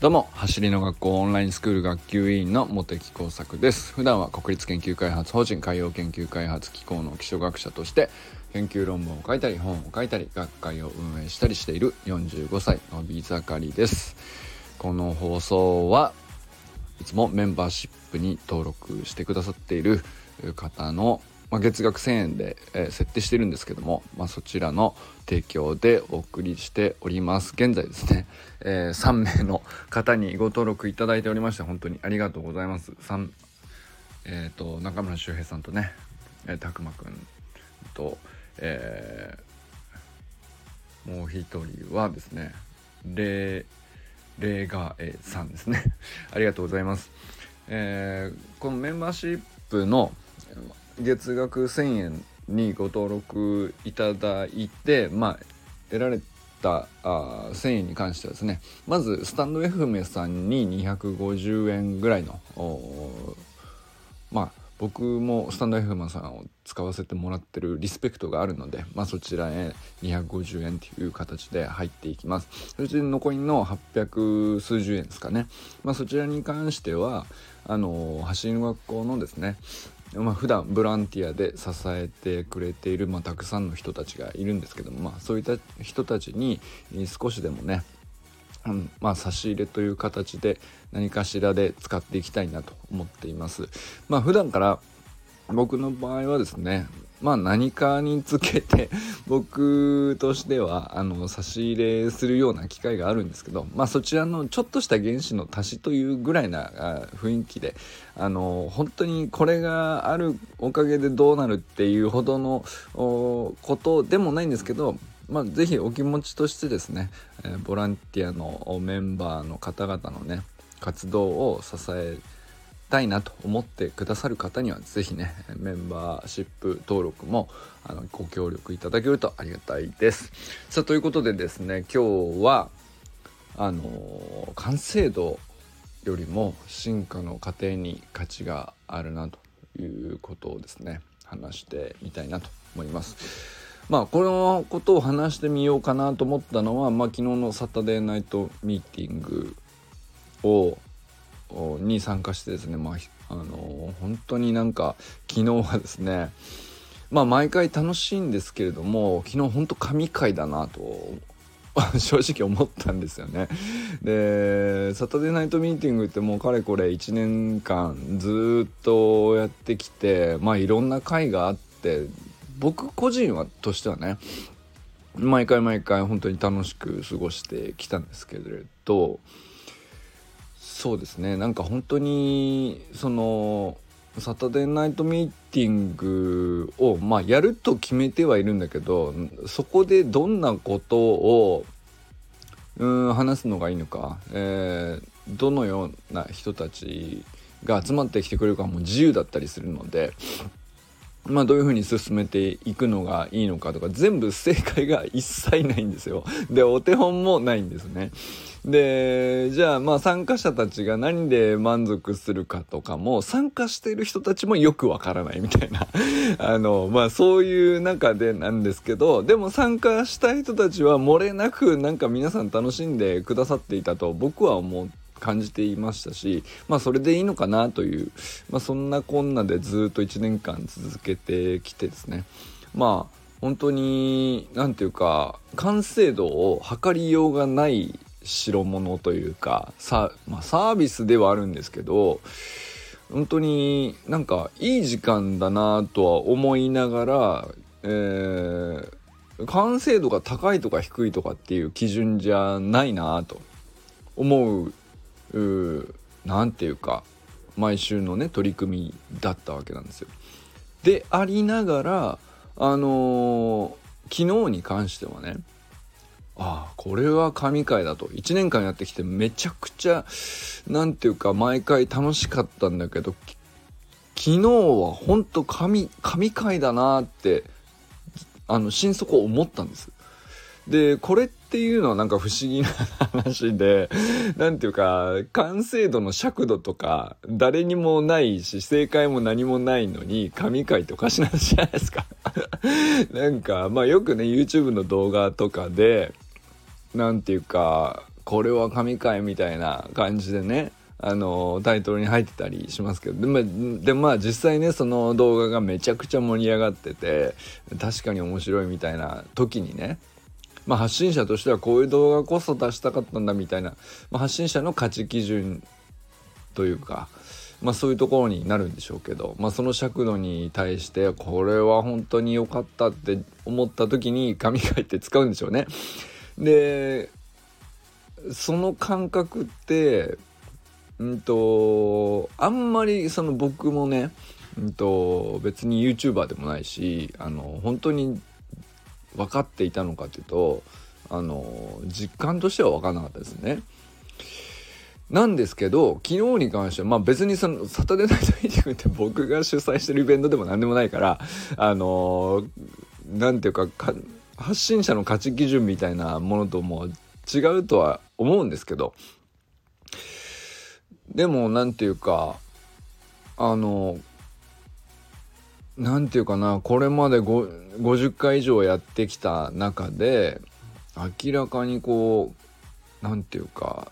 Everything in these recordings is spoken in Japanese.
どうも走りの学校オンラインスクール学級委員の茂木耕作です。普段は国立研究開発法人海洋研究開発機構の基礎学者として研究論文を書いたり本を書いたり学会を運営したりしている45歳のび盛りです。この放送はいつもメンバーシップに登録してくださっている方のまあ、月額1000円で、えー、設定してるんですけども、まあ、そちらの提供でお送りしております。現在ですね、えー、3名の方にご登録いただいておりまして本当にありがとうございます。3えっ、ー、と中村修平さんとね拓磨くんと、えー、もう一人はですねレレーガーさんですね。ありがとうございます、えー、このメンバーシップの月額1000円にご登録いただいて、まあ、得られたあ1000円に関してはですねまずスタンド FM さんに250円ぐらいのまあ僕もスタンド FM さんを使わせてもらってるリスペクトがあるので、まあ、そちらへ250円という形で入っていきます。そして残りの800数十円ですかね、まあ、そちらに関してはあの走りの学校のですねまあ、普段ボランティアで支えてくれている、まあ、たくさんの人たちがいるんですけども、まあ、そういった人たちに少しでもね、うんまあ、差し入れという形で何かしらで使っていきたいなと思っています。まあ、普段から僕の場合はですねまあ何かにつけて 僕としてはあの差し入れするような機会があるんですけどまあそちらのちょっとした原子の足しというぐらいな雰囲気であの本当にこれがあるおかげでどうなるっていうほどのことでもないんですけどまあ、ぜひお気持ちとしてですね、え、ボランティアのメンバーの方々のね活動を支えたいなと思ってくださる方には是非ねメンバーシップ登録もあのご協力いただけるとありがたいです。さあということでですね今日はあの完成度よりも進化の過程に価値があるなということをですね話してみたいなと思います。まあこのことを話してみようかなと思ったのは、まあ、昨日のサタデーナイトミーティングをに参加してですね、まあ、あの本当になんか昨日はですねまあ毎回楽しいんですけれども昨日本当神回だなと 正直思ったんですよね。で、サタデーナイトミーティングってもうかれこれ1年間ずっとやってきて、まあいろんな回があって、僕個人はとしてはね、毎回毎回本当に楽しく過ごしてきたんですけれど、そうですね。なんか本当にそのサタデーナイトミーティングをまあやると決めてはいるんだけどそこでどんなことをうん話すのがいいのか、えー、どのような人たちが集まってきてくれるかも自由だったりするのでまあどういうふうに進めていくのがいいのかとか全部正解が一切ないんですよ。でお手本もないんですね。でじゃあまあ参加者たちが何で満足するかとかも参加している人たちもよくわからないみたいな あのまあそういう中でなんですけどでも参加した人たちは漏れなくなんか皆さん楽しんでくださっていたと僕は思って感じていましたしまあそれでいいのかなという、まあ、そんなこんなでずっと1年間続けてきてですね。まあ本当に何ていうか完成度を測りようがない代物というかさ、まあ、サービスではあるんですけど本当になんかいい時間だなとは思いながら、えー、完成度が高いとか低いとかっていう基準じゃないなと思う何て言うか毎週のね取り組みだったわけなんですよ。でありながらあのー、昨日に関してはねああこれは神回だと1年間やってきてめちゃくちゃ何て言うか毎回楽しかったんだけど昨日はほんと神神回だなってあの心底思ったんです。でこれっっていうのはなんか不思議な話で何ていうか完成度の尺度とか誰にもないし正解も何もないのに神回っておかしな話じゃないですか。なんかまあよくね YouTube の動画とかで何ていうかこれは神回みたいな感じでねあのタイトルに入ってたりしますけどで,、までまあ実際ねその動画がめちゃくちゃ盛り上がってて確かに面白いみたいな時にねまあ、発信者としてはこういう動画こそ出したかったんだみたいな、まあ、発信者の価値基準というか、まあ、そういうところになるんでしょうけど、まあ、その尺度に対してこれは本当に良かったって思った時に紙書いて使うんでしょうね。でその感覚ってうんとあんまりその僕もね、うんと、別に YouTuber でもないしあの本当に分かっていたのかっていうとあの実感としては分からなかったですね。なんですけど昨日に関してはまあ別にそのサタデーナイトミーティングって僕が主催してるイベントでも何でもないからあの何ていうか発信者の価値基準みたいなものとも違うとは思うんですけどでも何て言うかあの何て言うかなこれまで50回以上やってきた中で明らかにこう何て言うか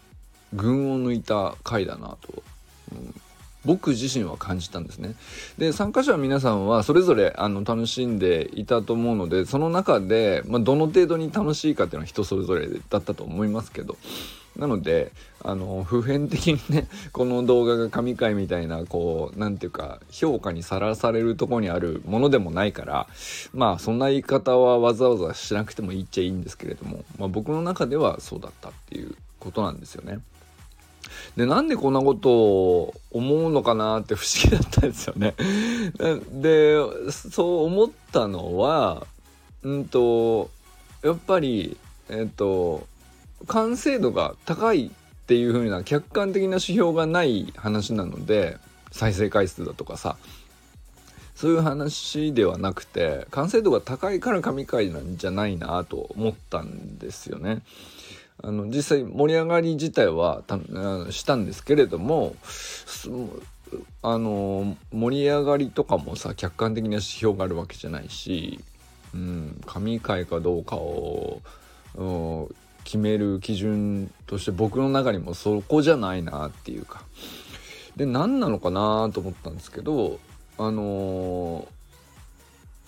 群を抜いた回だなと、うん、僕自身は感じたんですね。で参加者は皆さんはそれぞれあの楽しんでいたと思うのでその中で、まあ、どの程度に楽しいかっていうのは人それぞれだったと思いますけど。なのであの普遍的にね この動画が神回みたいなこう何て言うか評価にさらされるとこにあるものでもないからまあそんな言い方はわざわざしなくてもいいっちゃいいんですけれども、まあ、僕の中ではそうだったっていうことなんですよね。でなんでこんなことを思うのかなって不思議だったんですよね。でそう思ったのはうんとやっぱりえっと完成度が高いっていう風な客観的な指標がない話なので再生回数だとかさそういう話ではなくて完成度が高いから神回なんじゃないなと思ったんですよね。あの実際盛り上がり自体はしたんですけれどもあの盛り上がりとかもさ客観的な指標があるわけじゃないし、うん、神回かどうかを、決める基準として僕の中にもそこじゃないなっていうか。で何なのかなと思ったんですけどあの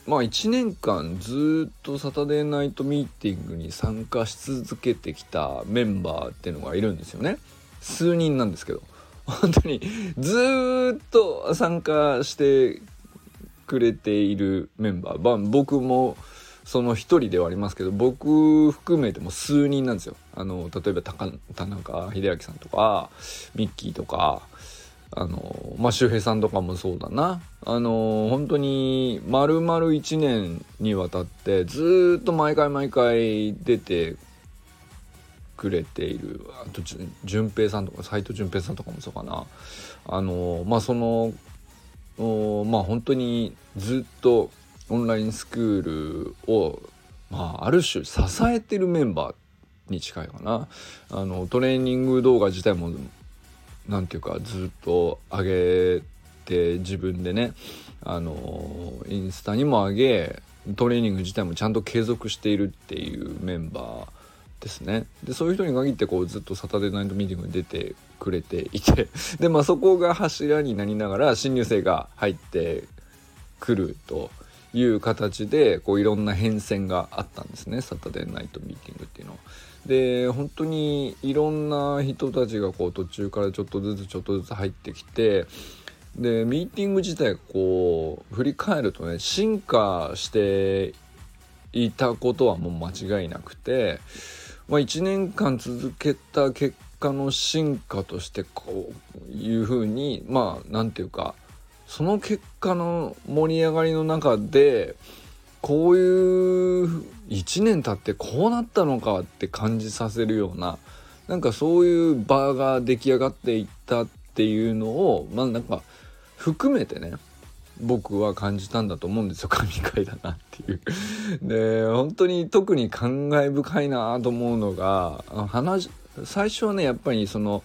ー、まあ1年間ずっとサタデーナイトミーティングに参加し続けてきたメンバーっていうのがいるんですよね。数人なんですけど。本当にずっと参加してくれているメンバー、まあ、僕もその一人ではありますけど僕含めても数人なんですよ。あの例えば田中秀明さんとかミッキーとかあのまあ周平さんとかもそうだなあの本当に丸々1年にわたってずっと毎回毎回出てくれているあと淳平さんとか斎藤淳平さんとかもそうかなあのまあそのまあ本当にずっとオンラインスクールを、まあ、ある種支えてるメンバーに近いかな。あのトレーニング動画自体も何て言うかずっと上げて自分でねあのインスタにも上げトレーニング自体もちゃんと継続しているっていうメンバーですね。でそういう人に限ってこうずっとサタデーナイトミーティングに出てくれていて。でまあそこが柱になりながら新入生が入ってくるという形でこういろんな変遷があったんですねサタデーナイトミーティングっていうのは。で本当にいろんな人たちがこう途中からちょっとずつちょっとずつ入ってきてでミーティング自体こう振り返るとね進化していたことはもう間違いなくて、まあ、1年間続けた結果の進化としてこういうふうにまあ何て言うかその結果の盛り上がりの中でこういう1年経ってこうなったのかって感じさせるようななんかそういう場が出来上がっていったっていうのをまあなんか含めてね僕は感じたんだと思うんですよ。神回だなっていう。で本当に特に感慨深いなと思うのが話最初はねやっぱりその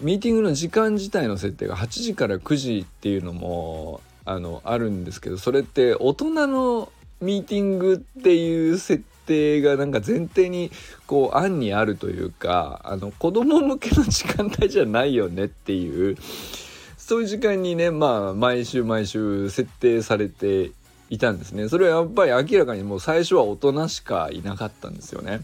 ミーティングの時間自体の設定が8時から9時っていうのもあのあるんですけどそれって大人のミーティングっていう設定がなんか前提にこう案にあるというかあの子供向けの時間帯じゃないよねっていうそういう時間にねまあ毎週毎週設定されていたんですねそれはやっぱり明らかにもう最初は大人しかいなかったんですよね。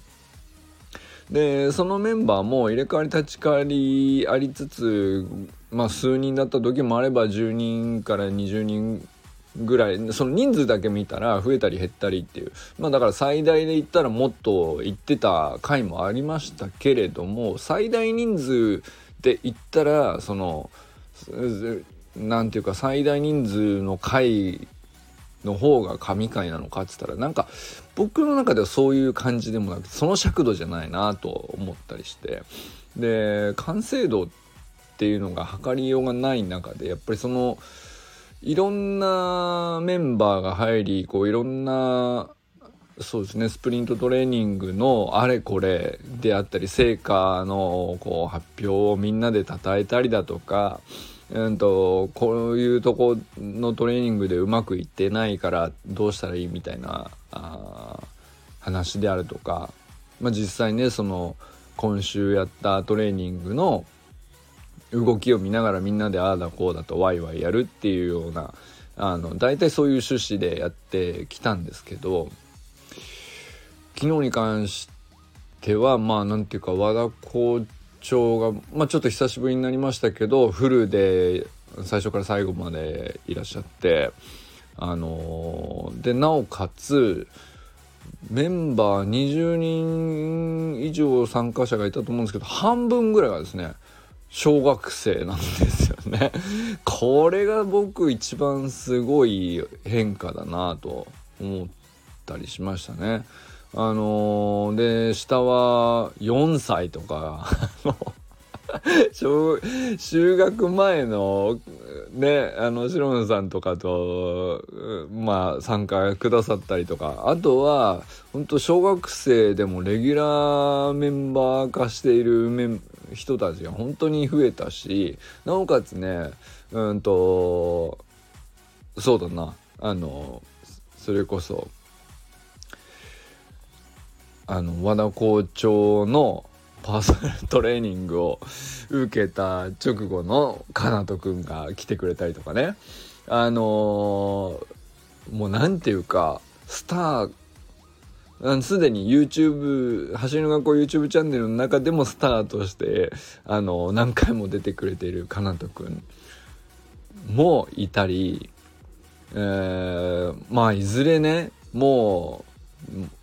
でそのメンバーも入れ替わり立ち替わりありつつまあ数人だった時もあれば10人から20人ぐらいその人数だけ見たら増えたり減ったりっていう。まあだから最大で言ったらもっと行ってた回もありましたけれども最大人数で言ったらその何て言うか最大人数の回の方が神回なのかっつったらなんか僕の中ではそういう感じでもなくてその尺度じゃないなと思ったりして。で完成度っていうのが測りようがない中でやっぱりそのいろんなメンバーが入りこういろんなそうですねスプリントトレーニングのあれこれであったり成果のこう発表をみんなで称えたりだとかうんとこういうとこのトレーニングでうまくいってないからどうしたらいいみたいなあ話であるとか、まあ、実際ねその今週やったトレーニングの動きを見ながらみんなでああだこうだとワイワイやるっていうようなあの大体そういう趣旨でやってきたんですけど昨日に関してはまあ何ていうか和田コー長が、まあ、ちょっと久しぶりになりましたけどフルで最初から最後までいらっしゃってあのー、でなおかつメンバー20人以上参加者がいたと思うんですけど半分ぐらいがですね小学生なんですよね これが僕一番すごい変化だなと思ったりしましたね。あのー、で下は4歳とか 就学前のねあの白野さんとかとまあ参加くださったりとか。あとは本当小学生でもレギュラーメンバー化しているメン人たちが本当に増えたしなおかつねうんとそうだな。あのそれこそあの和田校長のパーソナルトレーニングを受けた直後のかなとくんが来てくれたりとかね。あのー、もう何て言うかスターすでに YouTube 走りの学校 YouTube チャンネルの中でもスターとしてあの何回も出てくれているかなとくん。もいたり、えー、まあいずれねもう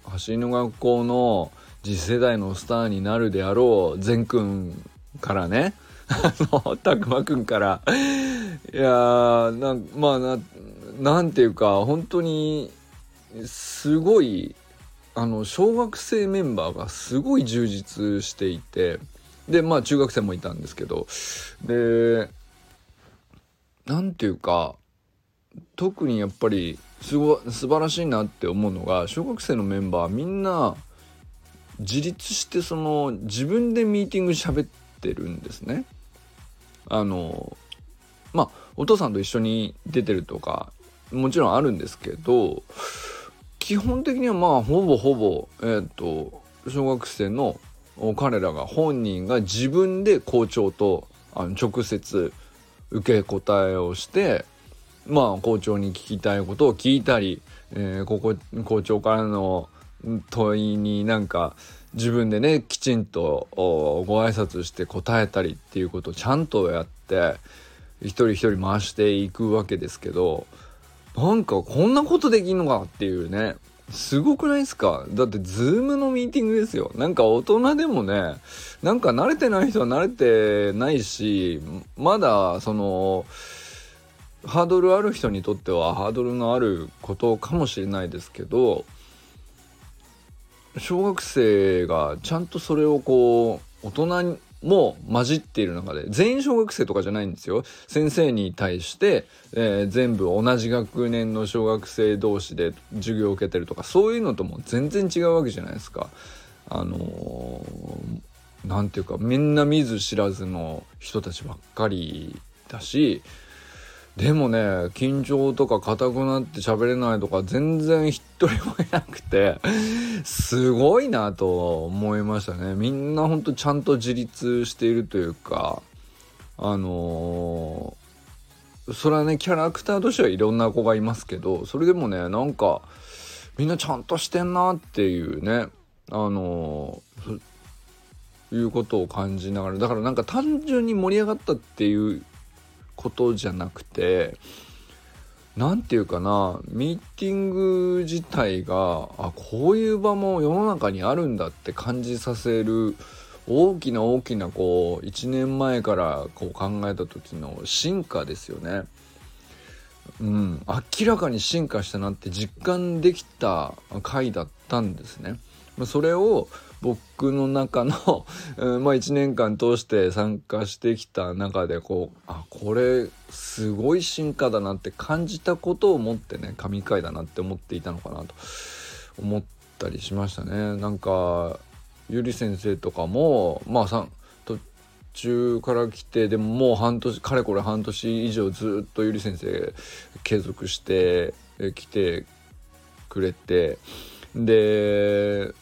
走りの学校の次世代のスターになるであろう善くんからね。あのたくまくんから。いやなまあななんていうか本当にすごいあの小学生メンバーがすごい充実していて。でまあ中学生もいたんですけど。でなんていうか特にやっぱりすご素晴らしいなって思うのが小学生のメンバーみんな自立してその自分でミーティング喋ってるんですね。あのまあお父さんと一緒に出てるとかもちろんあるんですけど基本的にはまあほぼほぼえっ、ー、と小学生の彼らが本人が自分で校長とあの直接受け答えをしてまあ校長に聞きたいことを聞いたり、えー、ここ校長からの問いになんか自分でねきちんとご挨拶して答えたりっていうことをちゃんとやって一人一人回していくわけですけどなんかこんなことできんのかっていうねすごくないですか？だってズームのミーティングですよ。なんか大人でもねなんか慣れてない人は慣れてないしまだそのハードルある人にとってはハードルのあることかもしれないですけど小学生がちゃんとそれをこう大人も混じっている中で全員小学生とかじゃないんですよ先生に対して、えー、全部同じ学年の小学生同士で授業を受けてるとかそういうのとも全然違うわけじゃないですか。あのー、ていうかみんな見ず知らずの人たちばっかりだしでもね緊張とか硬くなって喋れないとか全然一人もいなくてすごいなと思いましたね。みんなほんとちゃんと自立しているというかあのー、それはねキャラクターとしてはいろんな子がいますけどそれでもねなんかみんなちゃんとしてんなっていうねあのー、いうことを感じながらだからなんか単純に盛り上がったっていうことじゃなくて何て言うかなミーティング自体があこういう場も世の中にあるんだって感じさせる大きな大きなこう1年前からこう考えた時の進化ですよね。うん、明らかに進化したなって実感できた回だったんですね。それを僕の中の、うん、まあ1年間通して参加してきた中でこうあこれすごい進化だなって感じたことを思ってね神回だなって思っていたのかなと思ったりしましたね。なんかゆり先生とかもまあさ途中から来てでももう半年かれこれ半年以上ずっとゆり先生継続してきてくれてで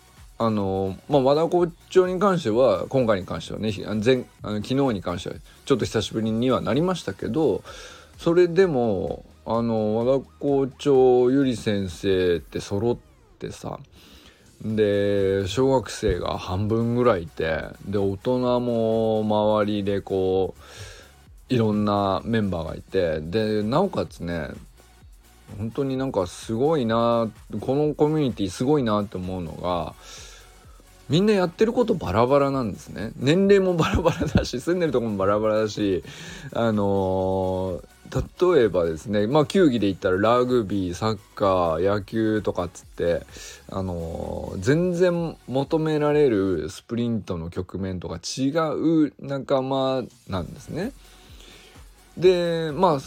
あのまあ和田校長に関しては今回に関してはね前あの昨日に関してはちょっと久しぶりにはなりましたけどそれでもあの和田校長ゆり先生って揃ってさで小学生が半分ぐらいいてで大人も周りでこういろんなメンバーがいてでなおかつね本当になんかすごいなこのコミュニティすごいなって思うのがみんなやってることバラバラなんですね年齢もバラバラだし住んでるとこもバラバラだしあのー、例えばですねまあ球技で言ったらラグビーサッカー野球とかっつってあのー、全然求められるスプリントの局面とか違う仲間なんですね。でまあ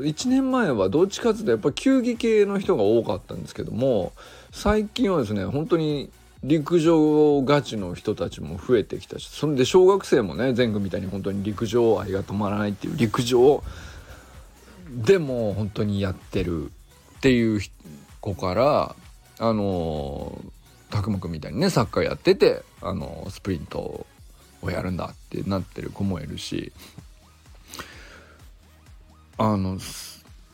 1年前はどっちかっていうとやっぱ球技系の人が多かったんですけども最近はですね本当に陸上ガチの人たちも増えてきたしそれで小学生もね全部みたいに本当に陸上愛が止まらないっていう陸上でも本当にやってるっていう子からあの拓磨君みたいにねサッカーやっててあのスプリントをやるんだってなってる子もいるしあの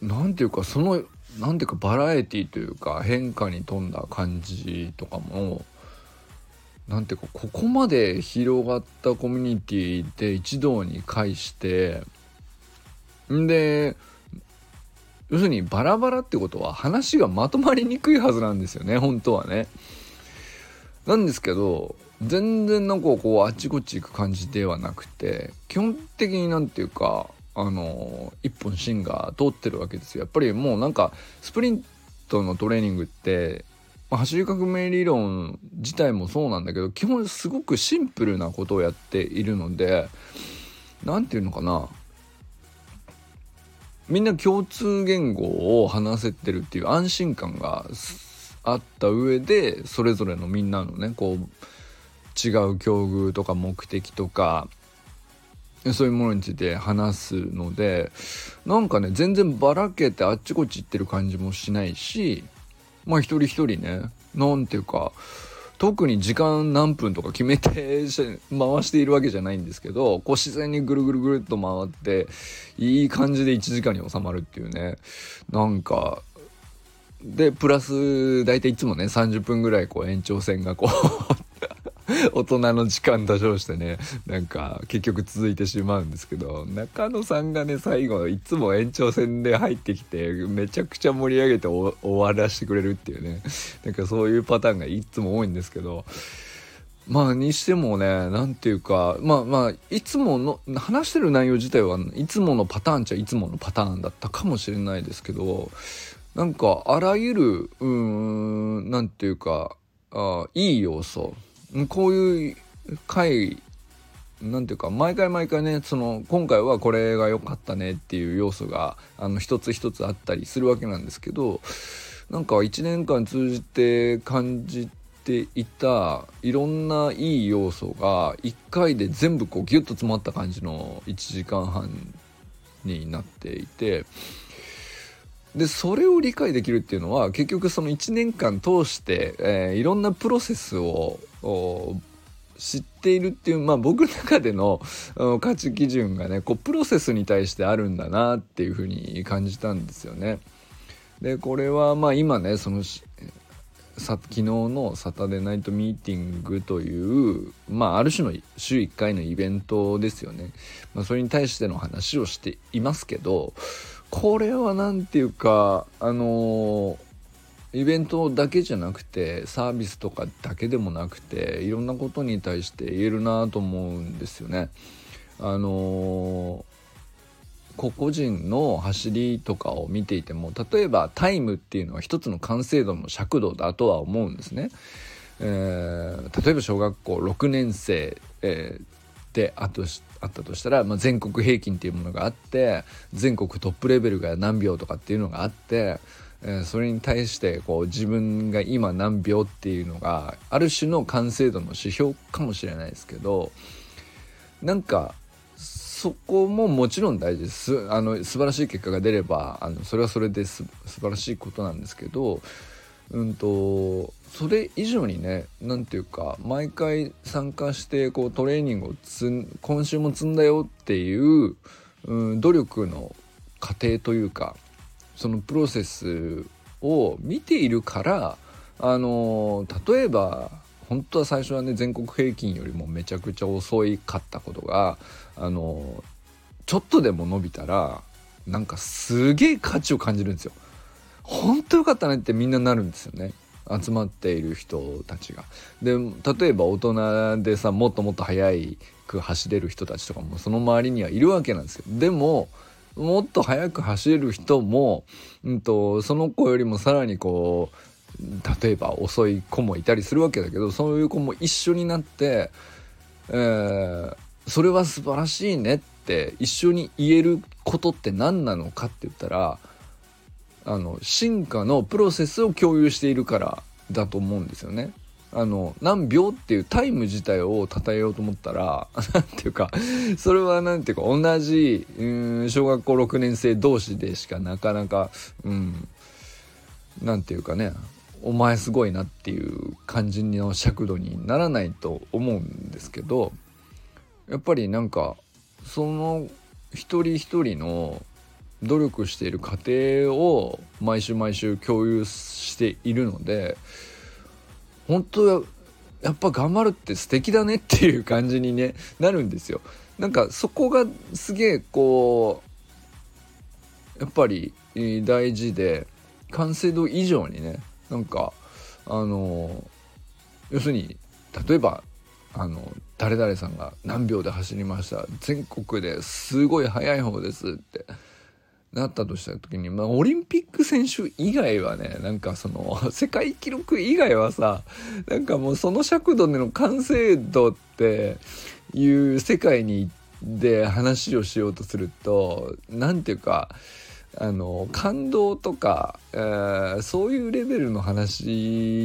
何ていうかその何ていうかバラエティというか変化に富んだ感じとかもなんていうかここまで広がったコミュニティで一堂に会してんで要するにバラバラってことは話がまとまりにくいはずなんですよね本当はね。なんですけど全然なんかこうあっちこっち行く感じではなくて基本的になんていうかあの一本芯が通ってるわけですよ。やっぱりもうなんかスプリントのトレーニングって、走り革命理論自体もそうなんだけど基本すごくシンプルなことをやっているので何て言うのかな。みんな共通言語を話せてるっていう安心感があった上でそれぞれのみんなのねこう違う境遇とか目的とかそういうものについて話すのでなんかね全然ばらけてあっちこっち行ってる感じもしないしまあ一人一人ね何ていうか特に時間何分とか決めて回しているわけじゃないんですけどこう自然にぐるぐるぐるっと回っていい感じで1時間に収まるっていうね。なんかでプラス大体いつもね30分ぐらいこう延長線がこう 大人の時間出しをしてねなんか結局続いてしまうんですけど中野さんがね最後いつも延長戦で入ってきてめちゃくちゃ盛り上げて終わらせてくれるっていうね。なんかそういうパターンがいつも多いんですけどまあにしてもね何ていうかまあまあいつもの話してる内容自体はいつものパターンちゃいつものパターンだったかもしれないですけどなんかあらゆるうー何ていうかあいい要素こういう回なんていうか毎回毎回ねその今回はこれが良かったねっていう要素があの一つ一つあったりするわけなんですけどなんか1年間通じて感じていたいろんないい要素が1回で全部こうギュッと詰まった感じの1時間半になっていてでそれを理解できるっていうのは結局その1年間通して、えー、いろんなプロセスを知っているっていう、まあ、僕の中での価値基準がねこうプロセスに対してあるんだなっていうふうに感じたんですよね。でこれはまあ今ねその昨日のサタデーナイトミーティングという、まあ、ある種の週1回のイベントですよね。まあ、それに対しての話をしていますけどこれは何て言うかあのーイベントだけじゃなくてサービスとかだけでもなくていろんなことに対して言えるなと思うんですよね。あの個々人の走りとかを見ていても例えばタイムっていうのは一つの完成度の尺度だとは思うんですね。えー、例えば小学校6年生、えー、であとあったとしたら、まあ、全国平均っていうものがあって全国トップレベルが何秒とかっていうのがあってえそれに対してこう自分が今何秒っていうのがある種の完成度の指標かもしれないですけどなんかそこももちろん大事です。あの素晴らしい結果が出ればあのそれはそれです素晴らしいことなんですけどうんとそれ以上にね何て言うか毎回参加してこうトレーニングをつ今週も積んだよっていう、うん、努力の過程というかそのプロセスを見ているからあの例えば本当は最初はね全国平均よりもめちゃくちゃ遅いかったことがあのちょっとでも伸びたらなんかすげえ価値を感じるんですよ。本当よかったねってみんななるんですよね。集まっている人たちが。で例えば大人でさもっともっと速く走れる人たちとかもその周りにはいるわけなんですよ。でももっと速く走れる人も、うんと、その子よりもさらにこう例えば遅い子もいたりするわけだけどそういう子も一緒になって、えー、それは素晴らしいねって一緒に言えることって何なのかって言ったらあの進化のプロセスを共有しているからだと思うんですよね。あの何秒っていうタイム自体を称えようと思ったら 何ていうかそれは何ていうか同じうん小学校6年生同士でしかなかなかうん何ていうかねお前すごいなっていう感じの尺度にならないと思うんですけどやっぱりなんかその一人一人の努力している過程を毎週毎週共有しているので本当やっぱ頑張るって素敵だねっていう感じに、ね、なるんですよ。なんかそこがすげえこうやっぱり大事で完成度以上にねなんかあの要するに例えばあの誰々さんが何秒で走りました全国ですごい速い方ですってなったとした時に、まあ、オリンピック選手以外はねなんかその 世界記録以外はさなんかもうその尺度での完成度っていう世界にで話をしようとすると何ていうかあの感動とか、えー、そういうレベルの話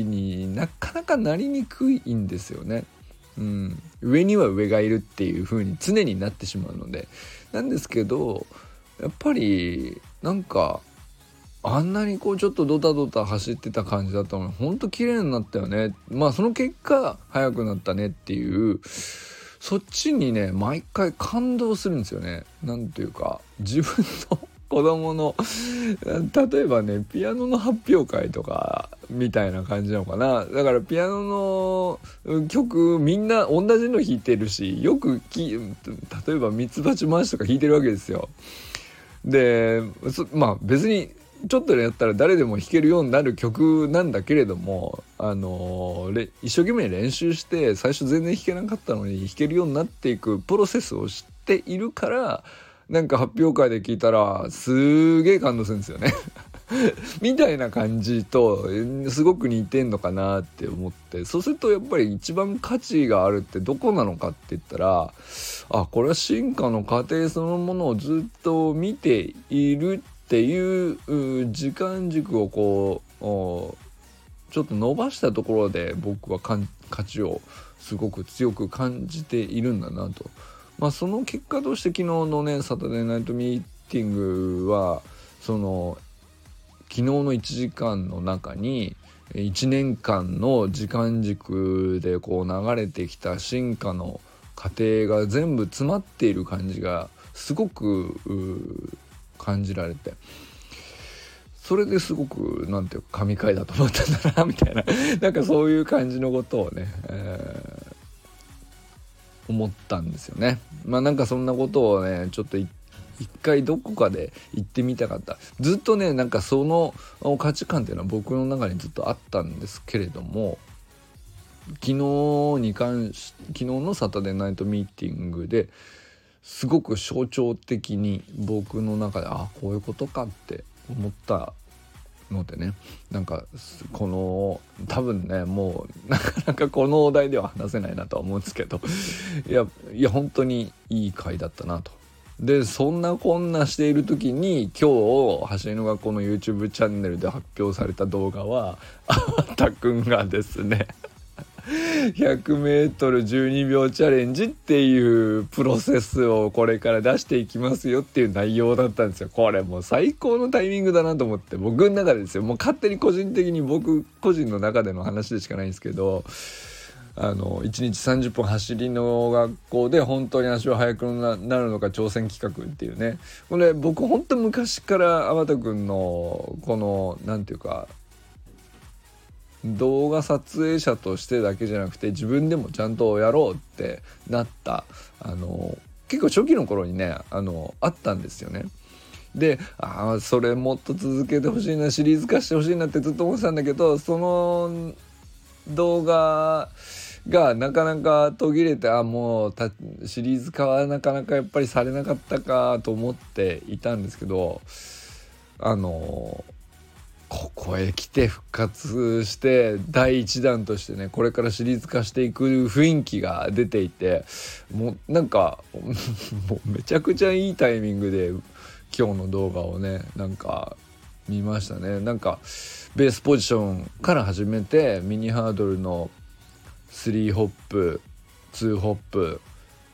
になかなかなりにくいんですよね。うん、上には上がいるっていう風に常になってしまうのでなんですけどやっぱりなんかあんなにこうちょっとドタドタ走ってた感じだったのにほんと綺麗になったよねまあその結果速くなったねっていうそっちにね毎回感動するんですよね。なんていうか自分の子供の 例えばねピアノの発表会とかみたいな感じなのかなだからピアノの曲みんな同じの弾いてるしよくき例えば「ミツバチ回し」とか弾いてるわけですよ。でまあ別にちょっとやったら誰でも弾けるようになる曲なんだけれども、あのー、一生懸命練習して最初全然弾けなかったのに弾けるようになっていくプロセスを知っているからなんか発表会で聞いたらすげえ感動するんですよね。みたいな感じとすごく似てんのかなって思ってそうするとやっぱり一番価値があるってどこなのかって言ったらあこれは進化の過程そのものをずっと見ているっていう時間軸をこうちょっと伸ばしたところで僕は価値をすごく強く感じているんだなと。まあ、その結果として昨日のねサタデーナイトミーティングはその昨日の1時間の中に1年間の時間軸でこう流れてきた進化の過程が全部詰まっている感じがすごく感じられてそれですごく何ていうか神回だと思ったんだなみたいな なんかそういう感じのことをね、えー、思ったんですよね。まあなんかそんなことをねちょっと一回どこかで行ってみたかったずっとねなんかその価値観っていうのは僕の中にずっとあったんですけれども昨日に関し昨日のサタデーナイトミーティングですごく象徴的に僕の中であこういうことかって思ったのでねなんかこの多分ねもうなかなかこのお題では話せないなとは思うんですけどいやいや本当にいい回だったなと。でそんなこんなしている時に今日走りの学校の YouTube チャンネルで発表された動画はあたくんがですね 100m12 秒チャレンジっていうプロセスをこれから出していきますよっていう内容だったんですよ。これもう最高のタイミングだなと思って僕の中でですよもう勝手に個人的に僕個人の中での話でしかないんですけどあの1日30分走りの学校で本当に足は速くなるのか挑戦企画っていうねこれ僕本当昔から天田君のこの何て言うか動画撮影者としてだけじゃなくて自分でもちゃんとやろうってなったあの結構初期の頃にねあのあったんですよね。でああそれもっと続けてほしいなシリーズ化してほしいなってずっと思ってたんだけどその動画がなかなか途切れてあもうシリーズ化はなかなかやっぱりされなかったかと思っていたんですけどあのここへ来て復活して第1弾としてねこれからシリーズ化していく雰囲気が出ていてもうなんか もうめちゃくちゃいいタイミングで今日の動画をねなんか見ましたね。なんかベースポジションから始めてミニハードルの3ホップ2ホップ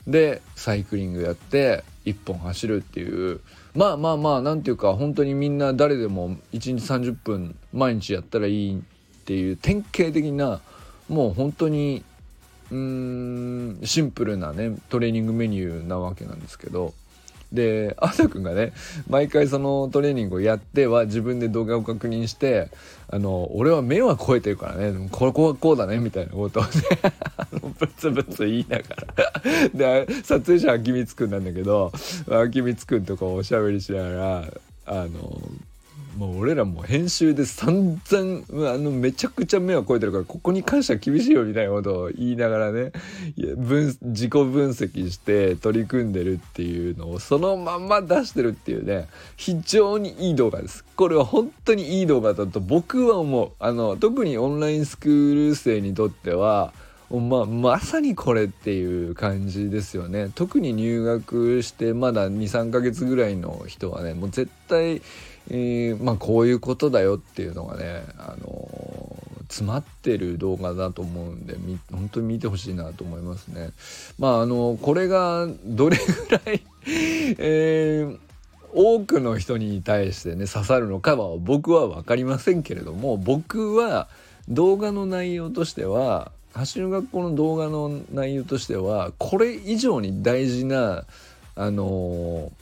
でサイクリングやって1本走るっていう。まあまあまあ何ていうか本当にみんな誰でも1日30分毎日やったらいいっていう典型的なもう本当にうーんシンプルなねトレーニングメニューなわけなんですけど。であさくんがね毎回そのトレーニングをやっては自分で動画を確認してあの俺は目は超えてるからねここはこうだねみたいなことをね ブツブツ言いながら。で撮影者はきみつくんなんだけどあきみつくんとかおしゃべりしながらあのもう俺らも編集で散々あのめちゃくちゃ目は超えてるからここに関しては厳しいよみたいなことを言いながらねいや分自己分析して取り組んでるっていうのをそのまま出してるっていうね非常にいい動画です。これは本当にいい動画だと僕は思う。あの特にオンラインスクール生にとってはま、まさにこれっていう感じですよね特に入学してまだ23ヶ月ぐらいの人はねもう絶対えー、まあこういうことだよっていうのがね、あのー、詰まってる動画だと思うんで本当に見てほしいなと思いますね。まああのこれがどれぐらい えー、多くの人に対してね刺さるのかは僕は分かりませんけれども僕は動画の内容としては走る学校の動画の内容としてはこれ以上に大事なあの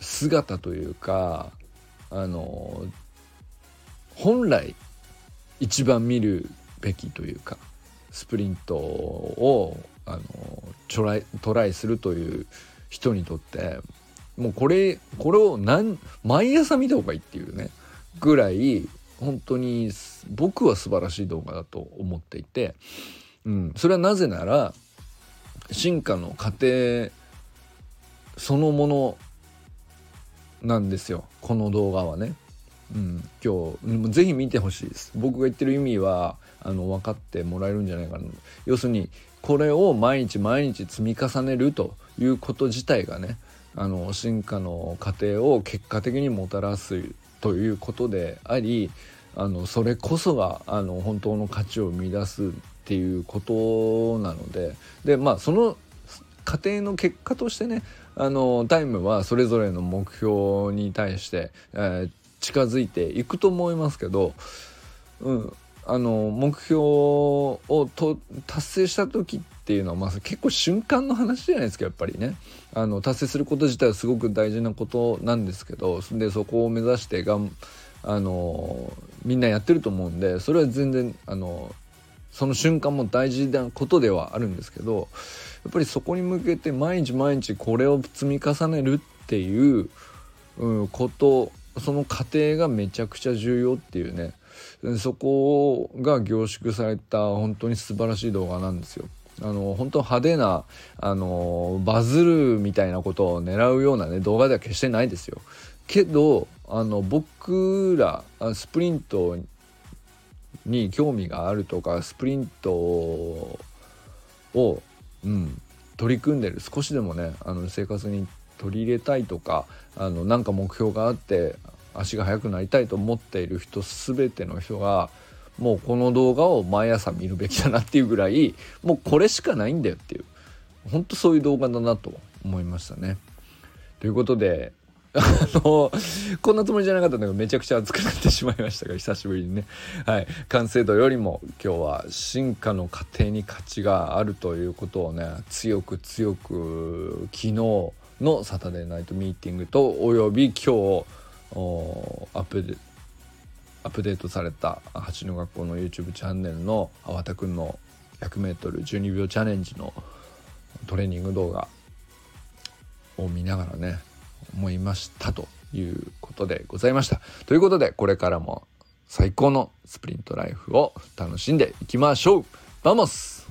姿というかあの本来一番見るべきというかスプリントをあのトライトライするという人にとってもうこれこれを何毎朝見た方がいいっていうねぐらい本当に僕は素晴らしい動画だと思っていて、うん、それはなぜなら進化の過程そのものなんですよ。この動画はね。うん、今日ぜひ見てほしいです。僕が言ってる意味はあの分かってもらえるんじゃないかな。要するにこれを毎日毎日積み重ねるということ自体がねあの進化の過程を結果的にもたらすということでありあのそれこそがあの本当の価値を生み出すっていうことなので。でまあその過程の結果としてねあのタイムはそれぞれの目標に対して、えー、近づいていくと思いますけど、うん、あの目標をと達成した時っていうのは、まあ、結構瞬間の話じゃないですかやっぱりね。あの達成すること自体はすごく大事なことなんですけどでそこを目指してがんあのみんなやってると思うんでそれは全然あのその瞬間も大事なことではあるんですけどやっぱりそこに向けて毎日毎日これを積み重ねるっていう、うん、ことその過程がめちゃくちゃ重要っていうねそこが凝縮された本当に素晴らしい動画なんですよ。あの本当派手なあのバズるみたいなことを狙うようなね動画では決してないですよ。けどあの僕らスプリントに興味があるとかスプリントを、うん、取り組んでる少しでもねあの生活に取り入れたいとかあのなんか目標があって足が速くなりたいと思っている人全ての人がもうこの動画を毎朝見るべきだなっていうぐらいもうこれしかないんだよっていう本当そういう動画だなと思いましたね。ということであのこんなつもりじゃなかったんだけどめちゃくちゃ熱くなってしまいましたが久しぶりにね、はい、完成度よりも今日は進化の過程に価値があるということをね強く強く昨日のサタデーナイトミーティングとおよび今日アップデアップデートされた走りの学校の YouTube チャンネルの粟田くんの 100m12 秒チャレンジのトレーニング動画を見ながらね思いましたということでございました。ということでこれからも最高のスプリントライフを楽しんでいきましょう vamos